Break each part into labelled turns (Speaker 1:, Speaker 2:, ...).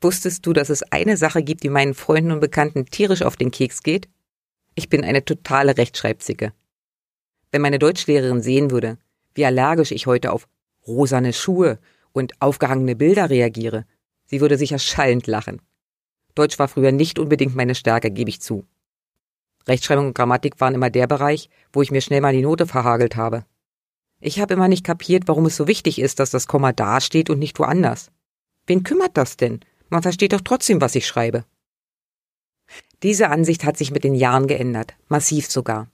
Speaker 1: Wusstest du, dass es eine Sache gibt, die meinen Freunden und Bekannten tierisch auf den Keks geht? Ich bin eine totale Rechtschreibzicke. Wenn meine Deutschlehrerin sehen würde, wie allergisch ich heute auf rosane Schuhe und aufgehangene Bilder reagiere, sie würde sicher schallend lachen. Deutsch war früher nicht unbedingt meine Stärke, gebe ich zu. Rechtschreibung und Grammatik waren immer der Bereich, wo ich mir schnell mal die Note verhagelt habe. Ich habe immer nicht kapiert, warum es so wichtig ist, dass das Komma dasteht und nicht woanders. Wen kümmert das denn? Man versteht doch trotzdem, was ich schreibe. Diese Ansicht hat sich mit den Jahren geändert, massiv sogar.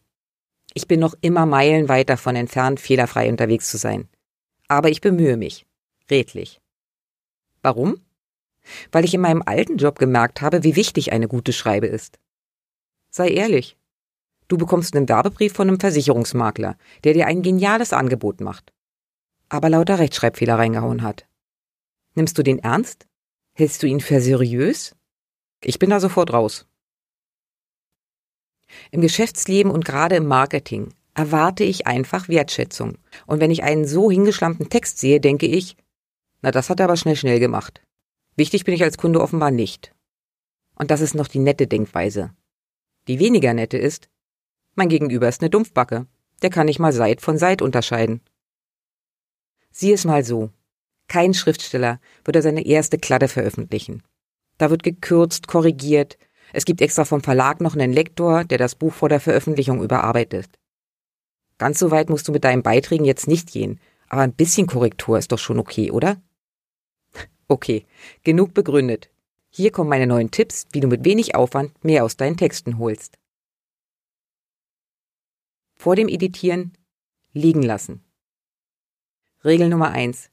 Speaker 1: Ich bin noch immer meilenweit davon entfernt, fehlerfrei unterwegs zu sein. Aber ich bemühe mich. Redlich. Warum? Weil ich in meinem alten Job gemerkt habe, wie wichtig eine gute Schreibe ist. Sei ehrlich. Du bekommst einen Werbebrief von einem Versicherungsmakler, der dir ein geniales Angebot macht. Aber lauter Rechtschreibfehler reingehauen hat. Nimmst du den ernst? Hältst du ihn für seriös? Ich bin da sofort raus. Im Geschäftsleben und gerade im Marketing erwarte ich einfach Wertschätzung. Und wenn ich einen so hingeschlammten Text sehe, denke ich, na, das hat er aber schnell schnell gemacht. Wichtig bin ich als Kunde offenbar nicht. Und das ist noch die nette Denkweise. Die weniger nette ist, mein Gegenüber ist eine Dumpfbacke. Der kann nicht mal Seit von Seit unterscheiden. Sieh es mal so. Kein Schriftsteller würde seine erste Kladde veröffentlichen. Da wird gekürzt, korrigiert. Es gibt extra vom Verlag noch einen Lektor, der das Buch vor der Veröffentlichung überarbeitet. Ganz so weit musst du mit deinen Beiträgen jetzt nicht gehen, aber ein bisschen Korrektur ist doch schon okay, oder? Okay, genug begründet. Hier kommen meine neuen Tipps, wie du mit wenig Aufwand mehr aus deinen Texten holst. Vor dem Editieren liegen lassen. Regel Nummer eins: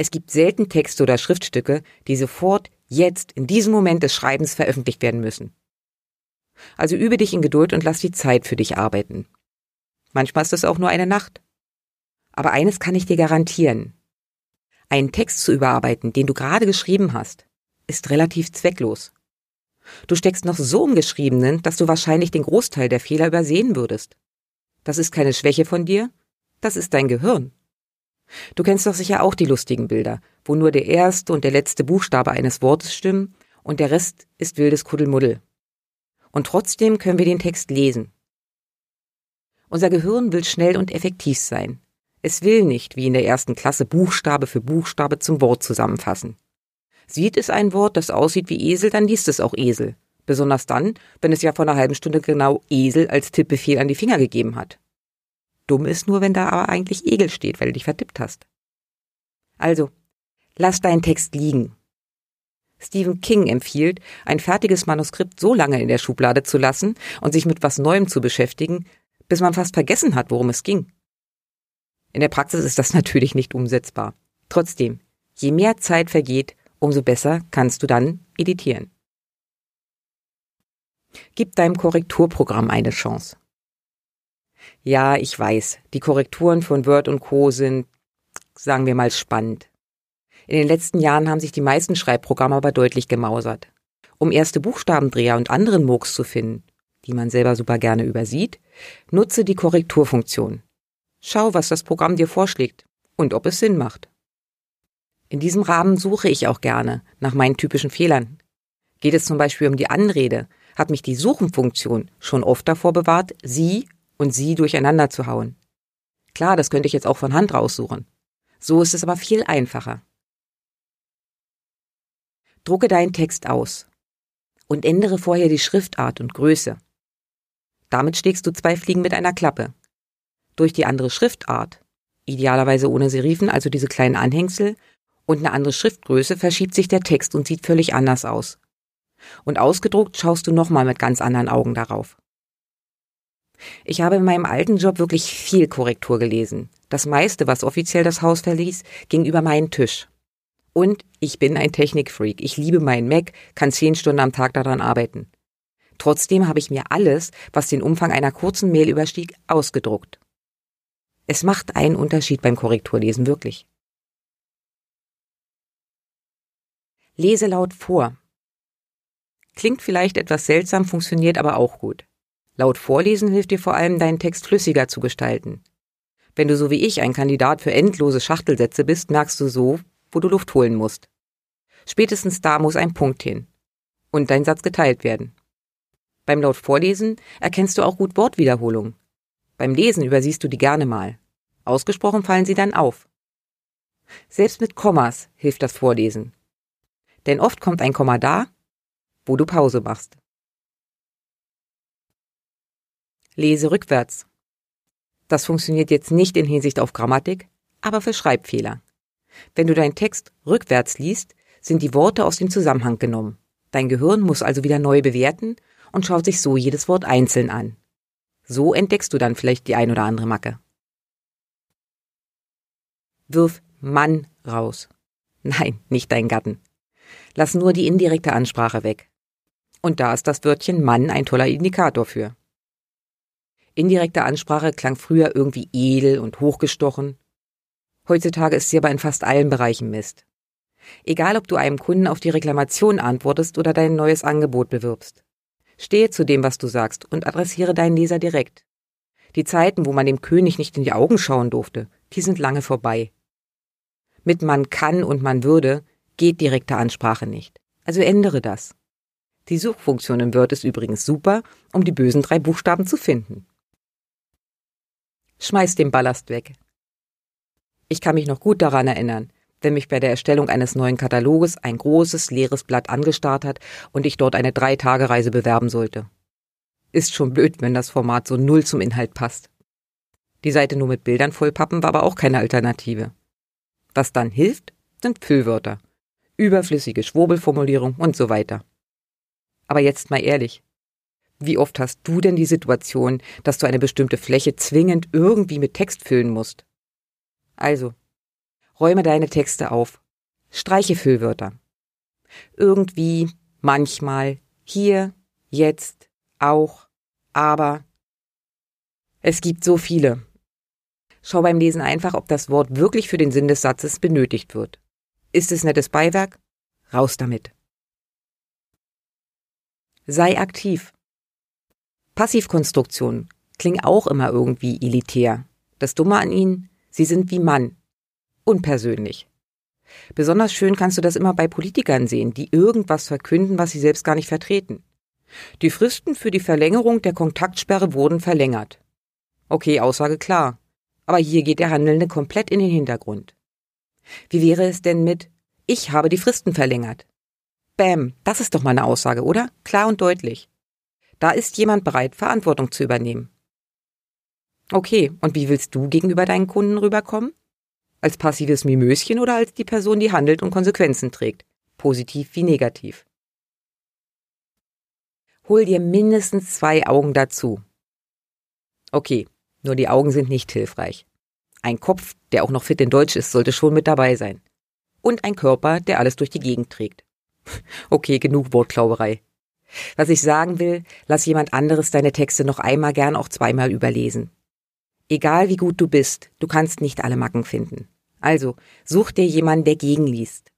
Speaker 1: es gibt selten Texte oder Schriftstücke, die sofort, jetzt, in diesem Moment des Schreibens veröffentlicht werden müssen. Also übe dich in Geduld und lass die Zeit für dich arbeiten. Manchmal ist es auch nur eine Nacht. Aber eines kann ich dir garantieren. Einen Text zu überarbeiten, den du gerade geschrieben hast, ist relativ zwecklos. Du steckst noch so im Geschriebenen, dass du wahrscheinlich den Großteil der Fehler übersehen würdest. Das ist keine Schwäche von dir, das ist dein Gehirn. Du kennst doch sicher auch die lustigen Bilder, wo nur der erste und der letzte Buchstabe eines Wortes stimmen und der Rest ist wildes Kuddelmuddel. Und trotzdem können wir den Text lesen. Unser Gehirn will schnell und effektiv sein. Es will nicht, wie in der ersten Klasse, Buchstabe für Buchstabe zum Wort zusammenfassen. Sieht es ein Wort, das aussieht wie Esel, dann liest es auch Esel. Besonders dann, wenn es ja vor einer halben Stunde genau Esel als Tippbefehl an die Finger gegeben hat. Dumm ist nur, wenn da aber eigentlich Egel steht, weil du dich vertippt hast. Also, lass deinen Text liegen. Stephen King empfiehlt, ein fertiges Manuskript so lange in der Schublade zu lassen und sich mit was Neuem zu beschäftigen, bis man fast vergessen hat, worum es ging. In der Praxis ist das natürlich nicht umsetzbar. Trotzdem, je mehr Zeit vergeht, umso besser kannst du dann editieren. Gib deinem Korrekturprogramm eine Chance. Ja, ich weiß, die Korrekturen von Word und Co. sind, sagen wir mal, spannend. In den letzten Jahren haben sich die meisten Schreibprogramme aber deutlich gemausert. Um erste Buchstabendreher und anderen Murks zu finden, die man selber super gerne übersieht, nutze die Korrekturfunktion. Schau, was das Programm dir vorschlägt und ob es Sinn macht. In diesem Rahmen suche ich auch gerne nach meinen typischen Fehlern. Geht es zum Beispiel um die Anrede, hat mich die Suchenfunktion schon oft davor bewahrt, sie und sie durcheinander zu hauen. Klar, das könnte ich jetzt auch von Hand raussuchen. So ist es aber viel einfacher. Drucke deinen Text aus und ändere vorher die Schriftart und Größe. Damit schlägst du zwei Fliegen mit einer Klappe. Durch die andere Schriftart, idealerweise ohne Serifen, also diese kleinen Anhängsel, und eine andere Schriftgröße verschiebt sich der Text und sieht völlig anders aus. Und ausgedruckt schaust du nochmal mit ganz anderen Augen darauf. Ich habe in meinem alten Job wirklich viel Korrektur gelesen. Das meiste, was offiziell das Haus verließ, ging über meinen Tisch. Und ich bin ein Technikfreak. Ich liebe meinen Mac, kann zehn Stunden am Tag daran arbeiten. Trotzdem habe ich mir alles, was den Umfang einer kurzen Mail überstieg, ausgedruckt. Es macht einen Unterschied beim Korrekturlesen, wirklich. Lese laut vor. Klingt vielleicht etwas seltsam, funktioniert aber auch gut. Laut Vorlesen hilft dir vor allem, deinen Text flüssiger zu gestalten. Wenn du so wie ich ein Kandidat für endlose Schachtelsätze bist, merkst du so, wo du Luft holen musst. Spätestens da muss ein Punkt hin. Und dein Satz geteilt werden. Beim laut Vorlesen erkennst du auch gut Wortwiederholung. Beim Lesen übersiehst du die gerne mal. Ausgesprochen fallen sie dann auf. Selbst mit Kommas hilft das Vorlesen. Denn oft kommt ein Komma da, wo du Pause machst. Lese rückwärts. Das funktioniert jetzt nicht in Hinsicht auf Grammatik, aber für Schreibfehler. Wenn du deinen Text rückwärts liest, sind die Worte aus dem Zusammenhang genommen. Dein Gehirn muss also wieder neu bewerten und schaut sich so jedes Wort einzeln an. So entdeckst du dann vielleicht die ein oder andere Macke. Wirf Mann raus. Nein, nicht dein Gatten. Lass nur die indirekte Ansprache weg. Und da ist das Wörtchen Mann ein toller Indikator für. Indirekte Ansprache klang früher irgendwie edel und hochgestochen. Heutzutage ist sie aber in fast allen Bereichen Mist. Egal, ob du einem Kunden auf die Reklamation antwortest oder dein neues Angebot bewirbst. Stehe zu dem, was du sagst und adressiere deinen Leser direkt. Die Zeiten, wo man dem König nicht in die Augen schauen durfte, die sind lange vorbei. Mit man kann und man würde geht direkte Ansprache nicht. Also ändere das. Die Suchfunktion im Word ist übrigens super, um die bösen drei Buchstaben zu finden. Schmeiß den Ballast weg. Ich kann mich noch gut daran erinnern, wenn mich bei der Erstellung eines neuen Kataloges ein großes, leeres Blatt angestarrt hat und ich dort eine Drei-Tage-Reise bewerben sollte. Ist schon blöd, wenn das Format so null zum Inhalt passt. Die Seite nur mit Bildern vollpappen war aber auch keine Alternative. Was dann hilft, sind Füllwörter, überflüssige Schwurbelformulierung und so weiter. Aber jetzt mal ehrlich, wie oft hast du denn die Situation, dass du eine bestimmte Fläche zwingend irgendwie mit Text füllen musst? Also, räume deine Texte auf. Streiche Füllwörter. Irgendwie, manchmal, hier, jetzt, auch, aber. Es gibt so viele. Schau beim Lesen einfach, ob das Wort wirklich für den Sinn des Satzes benötigt wird. Ist es nettes Beiwerk? Raus damit. Sei aktiv. Passivkonstruktionen klingen auch immer irgendwie elitär. Das Dumme an ihnen, sie sind wie Mann. Unpersönlich. Besonders schön kannst du das immer bei Politikern sehen, die irgendwas verkünden, was sie selbst gar nicht vertreten. Die Fristen für die Verlängerung der Kontaktsperre wurden verlängert. Okay, Aussage klar. Aber hier geht der Handelnde komplett in den Hintergrund. Wie wäre es denn mit Ich habe die Fristen verlängert? Bäm, das ist doch mal eine Aussage, oder? Klar und deutlich. Da ist jemand bereit, Verantwortung zu übernehmen. Okay, und wie willst du gegenüber deinen Kunden rüberkommen? Als passives Mimöschen oder als die Person, die handelt und Konsequenzen trägt? Positiv wie negativ. Hol dir mindestens zwei Augen dazu. Okay, nur die Augen sind nicht hilfreich. Ein Kopf, der auch noch fit in Deutsch ist, sollte schon mit dabei sein. Und ein Körper, der alles durch die Gegend trägt. Okay, genug Wortklauberei. Was ich sagen will, lass jemand anderes deine Texte noch einmal gern auch zweimal überlesen. Egal wie gut du bist, du kannst nicht alle Macken finden. Also, such dir jemanden, der gegenliest.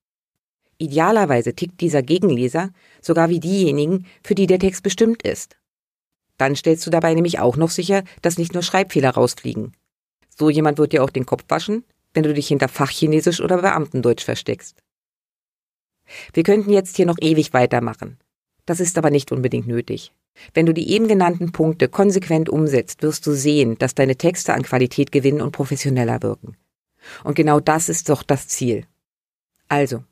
Speaker 1: Idealerweise tickt dieser Gegenleser sogar wie diejenigen, für die der Text bestimmt ist. Dann stellst du dabei nämlich auch noch sicher, dass nicht nur Schreibfehler rausfliegen. So jemand wird dir auch den Kopf waschen, wenn du dich hinter Fachchinesisch oder Beamtendeutsch versteckst. Wir könnten jetzt hier noch ewig weitermachen. Das ist aber nicht unbedingt nötig. Wenn du die eben genannten Punkte konsequent umsetzt, wirst du sehen, dass deine Texte an Qualität gewinnen und professioneller wirken. Und genau das ist doch das Ziel. Also,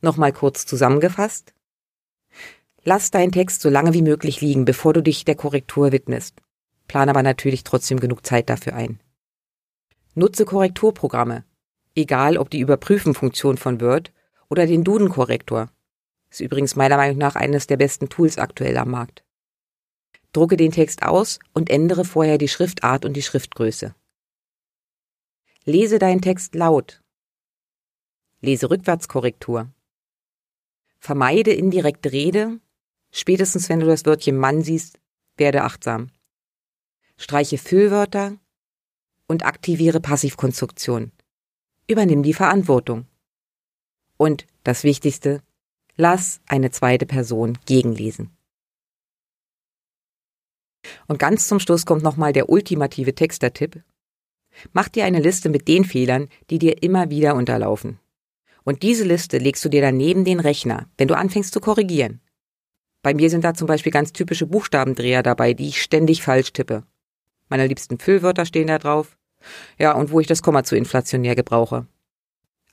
Speaker 1: nochmal kurz zusammengefasst. Lass deinen Text so lange wie möglich liegen, bevor du dich der Korrektur widmest. Plan aber natürlich trotzdem genug Zeit dafür ein. Nutze Korrekturprogramme, egal ob die Überprüfen-Funktion von Word oder den Duden-Korrektor. Ist übrigens meiner Meinung nach eines der besten Tools aktuell am Markt. Drucke den Text aus und ändere vorher die Schriftart und die Schriftgröße. Lese deinen Text laut. Lese-Rückwärtskorrektur. Vermeide indirekte Rede. Spätestens wenn du das Wörtchen Mann siehst, werde achtsam. Streiche Füllwörter und aktiviere Passivkonstruktion. Übernimm die Verantwortung. Und das Wichtigste, lass eine zweite Person gegenlesen. Und ganz zum Schluss kommt nochmal der ultimative Textertipp. Mach dir eine Liste mit den Fehlern, die dir immer wieder unterlaufen. Und diese Liste legst du dir dann neben den Rechner, wenn du anfängst zu korrigieren. Bei mir sind da zum Beispiel ganz typische Buchstabendreher dabei, die ich ständig falsch tippe. Meine liebsten Füllwörter stehen da drauf. Ja, und wo ich das Komma zu inflationär gebrauche.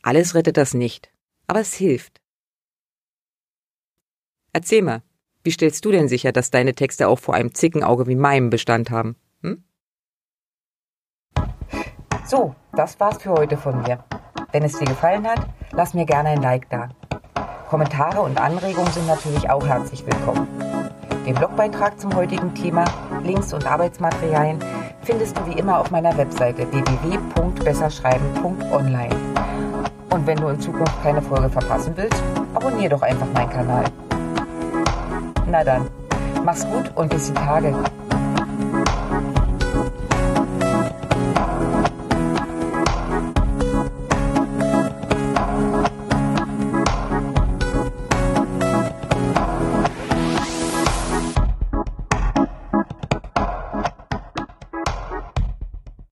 Speaker 1: Alles rettet das nicht, aber es hilft. Erzähl mal, wie stellst du denn sicher, dass deine Texte auch vor einem Zickenauge wie meinem Bestand haben? Hm? So, das war's für heute von mir. Wenn es dir gefallen hat, lass mir gerne ein Like da. Kommentare und Anregungen sind natürlich auch herzlich willkommen. Den Blogbeitrag zum heutigen Thema, Links und Arbeitsmaterialien findest du wie immer auf meiner Webseite www.besserschreiben.online. Und wenn du in Zukunft keine Folge verpassen willst, abonniere doch einfach meinen Kanal. Na dann, mach's gut und bis die Tage.